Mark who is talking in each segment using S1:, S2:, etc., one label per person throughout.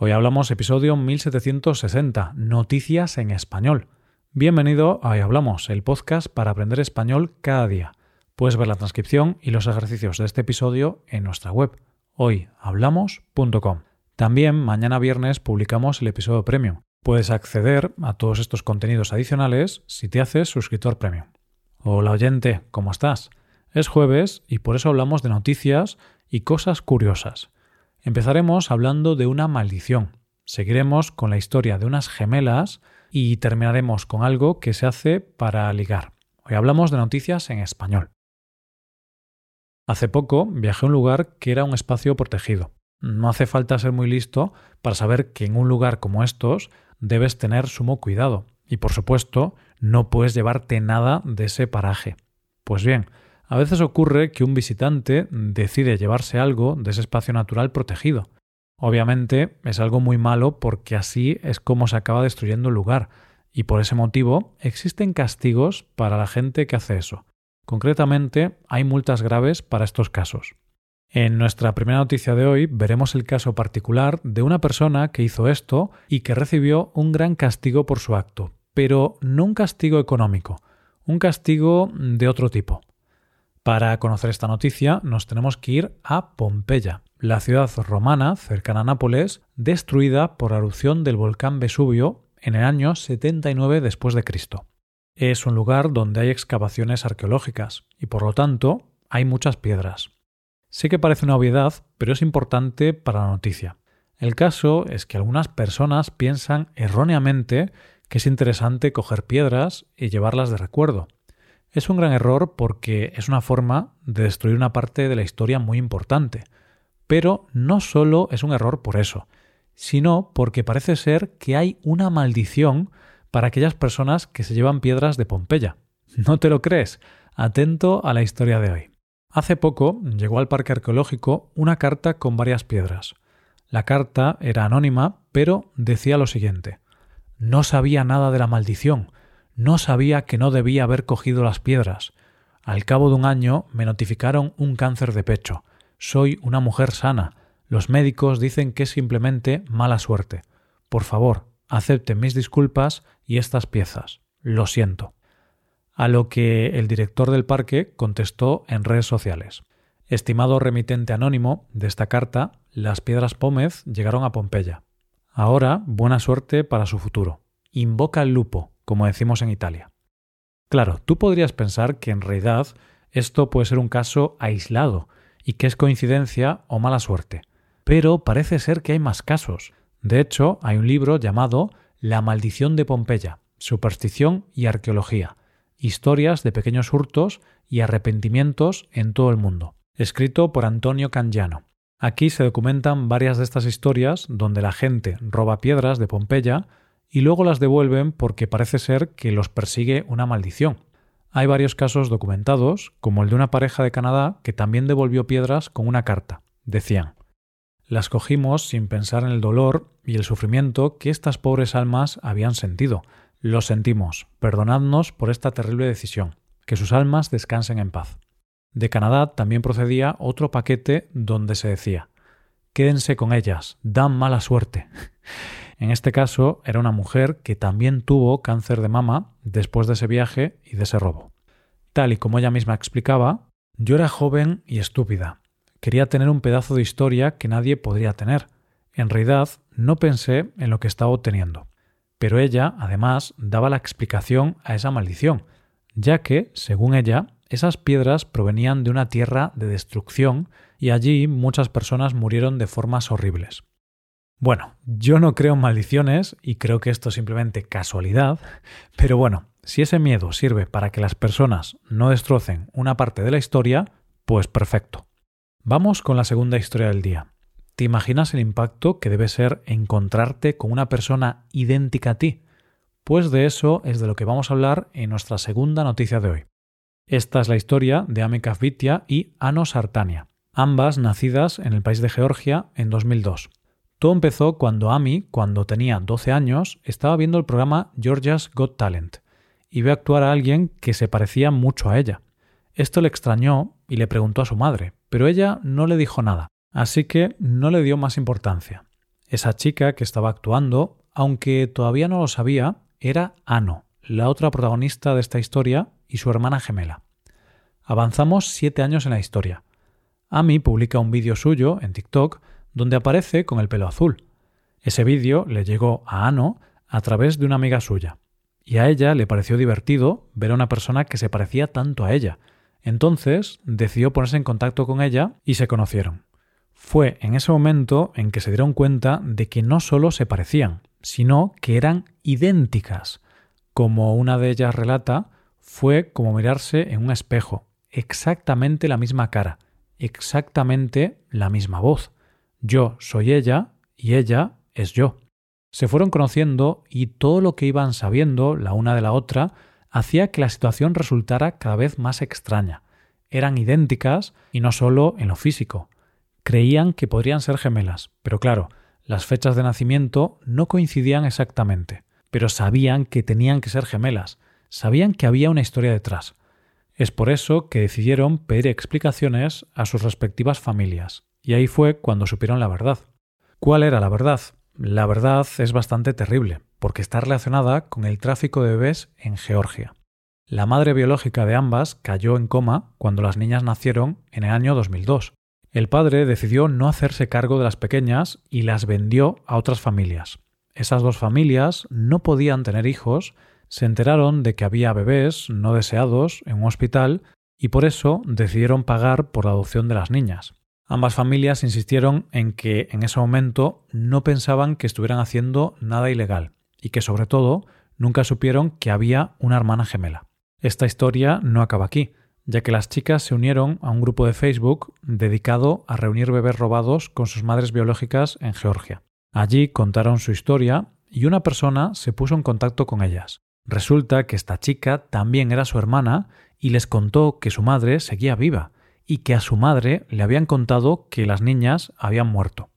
S1: Hoy hablamos episodio 1760, Noticias en Español. Bienvenido a Hoy Hablamos, el podcast para aprender español cada día. Puedes ver la transcripción y los ejercicios de este episodio en nuestra web, hoyhablamos.com. También mañana viernes publicamos el episodio premium. Puedes acceder a todos estos contenidos adicionales si te haces suscriptor premium. Hola oyente, ¿cómo estás? Es jueves y por eso hablamos de noticias y cosas curiosas. Empezaremos hablando de una maldición. Seguiremos con la historia de unas gemelas y terminaremos con algo que se hace para ligar. Hoy hablamos de noticias en español. Hace poco viajé a un lugar que era un espacio protegido. No hace falta ser muy listo para saber que en un lugar como estos debes tener sumo cuidado y por supuesto no puedes llevarte nada de ese paraje. Pues bien, a veces ocurre que un visitante decide llevarse algo de ese espacio natural protegido. Obviamente es algo muy malo porque así es como se acaba destruyendo el lugar, y por ese motivo existen castigos para la gente que hace eso. Concretamente, hay multas graves para estos casos. En nuestra primera noticia de hoy veremos el caso particular de una persona que hizo esto y que recibió un gran castigo por su acto, pero no un castigo económico, un castigo de otro tipo. Para conocer esta noticia nos tenemos que ir a Pompeya, la ciudad romana cercana a Nápoles, destruida por la erupción del volcán Vesubio en el año 79 después de Cristo. Es un lugar donde hay excavaciones arqueológicas y por lo tanto hay muchas piedras. Sé que parece una obviedad, pero es importante para la noticia. El caso es que algunas personas piensan erróneamente que es interesante coger piedras y llevarlas de recuerdo, es un gran error porque es una forma de destruir una parte de la historia muy importante. Pero no solo es un error por eso, sino porque parece ser que hay una maldición para aquellas personas que se llevan piedras de Pompeya. ¿No te lo crees? Atento a la historia de hoy. Hace poco llegó al parque arqueológico una carta con varias piedras. La carta era anónima, pero decía lo siguiente. No sabía nada de la maldición, no sabía que no debía haber cogido las piedras. Al cabo de un año me notificaron un cáncer de pecho. Soy una mujer sana. Los médicos dicen que es simplemente mala suerte. Por favor, acepten mis disculpas y estas piezas. Lo siento. A lo que el director del parque contestó en redes sociales. Estimado remitente anónimo de esta carta, las piedras Pómez llegaron a Pompeya. Ahora, buena suerte para su futuro. Invoca el lupo, como decimos en Italia. Claro, tú podrías pensar que en realidad esto puede ser un caso aislado y que es coincidencia o mala suerte. Pero parece ser que hay más casos. De hecho, hay un libro llamado La maldición de Pompeya, superstición y arqueología, historias de pequeños hurtos y arrepentimientos en todo el mundo, escrito por Antonio Cangiano. Aquí se documentan varias de estas historias donde la gente roba piedras de Pompeya y luego las devuelven porque parece ser que los persigue una maldición. Hay varios casos documentados, como el de una pareja de Canadá que también devolvió piedras con una carta. Decían, las cogimos sin pensar en el dolor y el sufrimiento que estas pobres almas habían sentido. Lo sentimos, perdonadnos por esta terrible decisión. Que sus almas descansen en paz. De Canadá también procedía otro paquete donde se decía, quédense con ellas, dan mala suerte. En este caso era una mujer que también tuvo cáncer de mama después de ese viaje y de ese robo. Tal y como ella misma explicaba, yo era joven y estúpida. Quería tener un pedazo de historia que nadie podría tener. En realidad no pensé en lo que estaba obteniendo. Pero ella, además, daba la explicación a esa maldición, ya que, según ella, esas piedras provenían de una tierra de destrucción y allí muchas personas murieron de formas horribles. Bueno, yo no creo en maldiciones y creo que esto es simplemente casualidad, pero bueno, si ese miedo sirve para que las personas no destrocen una parte de la historia, pues perfecto. Vamos con la segunda historia del día. ¿Te imaginas el impacto que debe ser encontrarte con una persona idéntica a ti? Pues de eso es de lo que vamos a hablar en nuestra segunda noticia de hoy. Esta es la historia de Ame Kavitya y Ano Sartania, ambas nacidas en el país de Georgia en 2002. Todo empezó cuando Amy, cuando tenía 12 años, estaba viendo el programa Georgia's Got Talent y vio actuar a alguien que se parecía mucho a ella. Esto le extrañó y le preguntó a su madre, pero ella no le dijo nada, así que no le dio más importancia. Esa chica que estaba actuando, aunque todavía no lo sabía, era Ano, la otra protagonista de esta historia y su hermana gemela. Avanzamos siete años en la historia. Amy publica un vídeo suyo en TikTok donde aparece con el pelo azul. Ese vídeo le llegó a Ano a través de una amiga suya, y a ella le pareció divertido ver a una persona que se parecía tanto a ella. Entonces decidió ponerse en contacto con ella y se conocieron. Fue en ese momento en que se dieron cuenta de que no solo se parecían, sino que eran idénticas. Como una de ellas relata, fue como mirarse en un espejo, exactamente la misma cara, exactamente la misma voz. Yo soy ella y ella es yo. Se fueron conociendo y todo lo que iban sabiendo la una de la otra hacía que la situación resultara cada vez más extraña. Eran idénticas y no solo en lo físico. Creían que podrían ser gemelas, pero claro, las fechas de nacimiento no coincidían exactamente, pero sabían que tenían que ser gemelas, sabían que había una historia detrás. Es por eso que decidieron pedir explicaciones a sus respectivas familias, y ahí fue cuando supieron la verdad. ¿Cuál era la verdad? La verdad es bastante terrible, porque está relacionada con el tráfico de bebés en Georgia. La madre biológica de ambas cayó en coma cuando las niñas nacieron en el año 2002. El padre decidió no hacerse cargo de las pequeñas y las vendió a otras familias. Esas dos familias no podían tener hijos, se enteraron de que había bebés no deseados en un hospital y por eso decidieron pagar por la adopción de las niñas. Ambas familias insistieron en que en ese momento no pensaban que estuvieran haciendo nada ilegal y que sobre todo nunca supieron que había una hermana gemela. Esta historia no acaba aquí, ya que las chicas se unieron a un grupo de Facebook dedicado a reunir bebés robados con sus madres biológicas en Georgia. Allí contaron su historia y una persona se puso en contacto con ellas. Resulta que esta chica también era su hermana y les contó que su madre seguía viva y que a su madre le habían contado que las niñas habían muerto.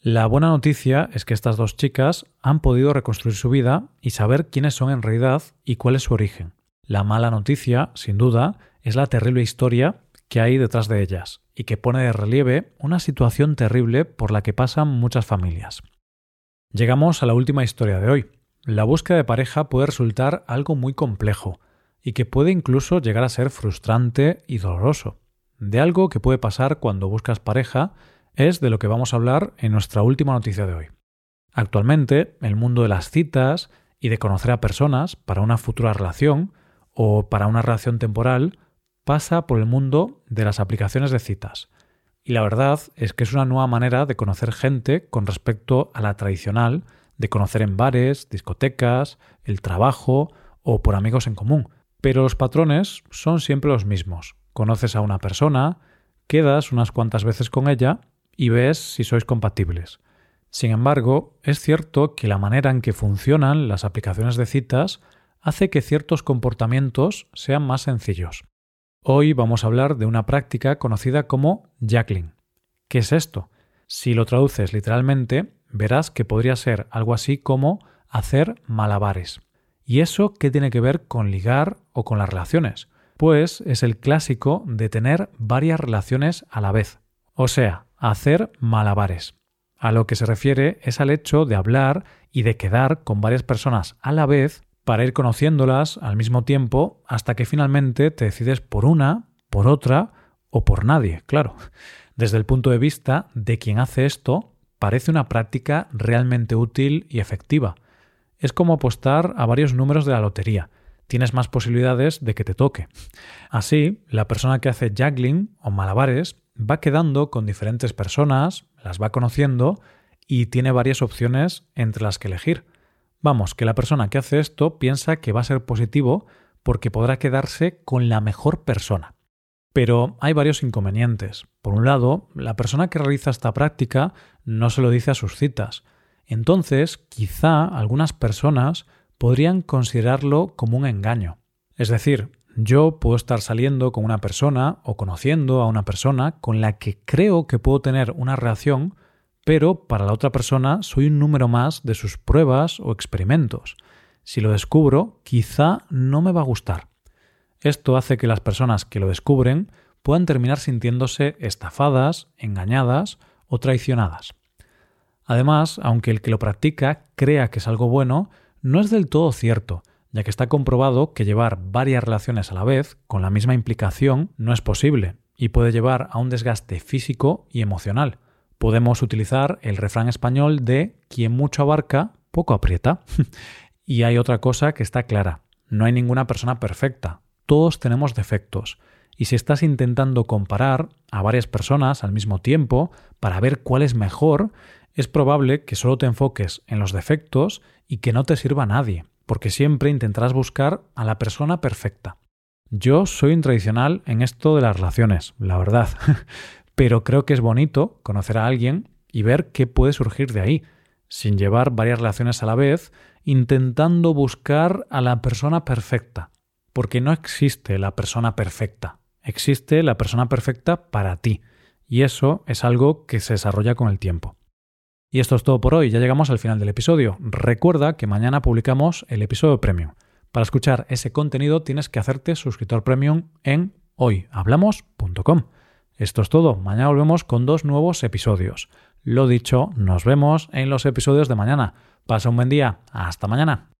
S1: La buena noticia es que estas dos chicas han podido reconstruir su vida y saber quiénes son en realidad y cuál es su origen. La mala noticia, sin duda, es la terrible historia que hay detrás de ellas y que pone de relieve una situación terrible por la que pasan muchas familias. Llegamos a la última historia de hoy. La búsqueda de pareja puede resultar algo muy complejo y que puede incluso llegar a ser frustrante y doloroso de algo que puede pasar cuando buscas pareja es de lo que vamos a hablar en nuestra última noticia de hoy. Actualmente, el mundo de las citas y de conocer a personas para una futura relación o para una relación temporal pasa por el mundo de las aplicaciones de citas. Y la verdad es que es una nueva manera de conocer gente con respecto a la tradicional de conocer en bares, discotecas, el trabajo o por amigos en común. Pero los patrones son siempre los mismos conoces a una persona, quedas unas cuantas veces con ella y ves si sois compatibles. Sin embargo, es cierto que la manera en que funcionan las aplicaciones de citas hace que ciertos comportamientos sean más sencillos. Hoy vamos a hablar de una práctica conocida como Jackling. ¿Qué es esto? Si lo traduces literalmente, verás que podría ser algo así como hacer malabares. ¿Y eso qué tiene que ver con ligar o con las relaciones? Pues es el clásico de tener varias relaciones a la vez, o sea, hacer malabares. A lo que se refiere es al hecho de hablar y de quedar con varias personas a la vez para ir conociéndolas al mismo tiempo hasta que finalmente te decides por una, por otra o por nadie, claro. Desde el punto de vista de quien hace esto, parece una práctica realmente útil y efectiva. Es como apostar a varios números de la lotería tienes más posibilidades de que te toque. Así, la persona que hace juggling o malabares va quedando con diferentes personas, las va conociendo y tiene varias opciones entre las que elegir. Vamos, que la persona que hace esto piensa que va a ser positivo porque podrá quedarse con la mejor persona. Pero hay varios inconvenientes. Por un lado, la persona que realiza esta práctica no se lo dice a sus citas. Entonces, quizá algunas personas podrían considerarlo como un engaño. Es decir, yo puedo estar saliendo con una persona o conociendo a una persona con la que creo que puedo tener una relación, pero para la otra persona soy un número más de sus pruebas o experimentos. Si lo descubro, quizá no me va a gustar. Esto hace que las personas que lo descubren puedan terminar sintiéndose estafadas, engañadas o traicionadas. Además, aunque el que lo practica crea que es algo bueno, no es del todo cierto, ya que está comprobado que llevar varias relaciones a la vez, con la misma implicación, no es posible y puede llevar a un desgaste físico y emocional. Podemos utilizar el refrán español de quien mucho abarca, poco aprieta. y hay otra cosa que está clara, no hay ninguna persona perfecta, todos tenemos defectos. Y si estás intentando comparar a varias personas al mismo tiempo para ver cuál es mejor, es probable que solo te enfoques en los defectos y que no te sirva a nadie, porque siempre intentarás buscar a la persona perfecta. Yo soy un tradicional en esto de las relaciones, la verdad, pero creo que es bonito conocer a alguien y ver qué puede surgir de ahí, sin llevar varias relaciones a la vez, intentando buscar a la persona perfecta, porque no existe la persona perfecta, existe la persona perfecta para ti, y eso es algo que se desarrolla con el tiempo. Y esto es todo por hoy, ya llegamos al final del episodio. Recuerda que mañana publicamos el episodio premium. Para escuchar ese contenido tienes que hacerte suscriptor premium en hoyhablamos.com. Esto es todo, mañana volvemos con dos nuevos episodios. Lo dicho, nos vemos en los episodios de mañana. Pasa un buen día, hasta mañana.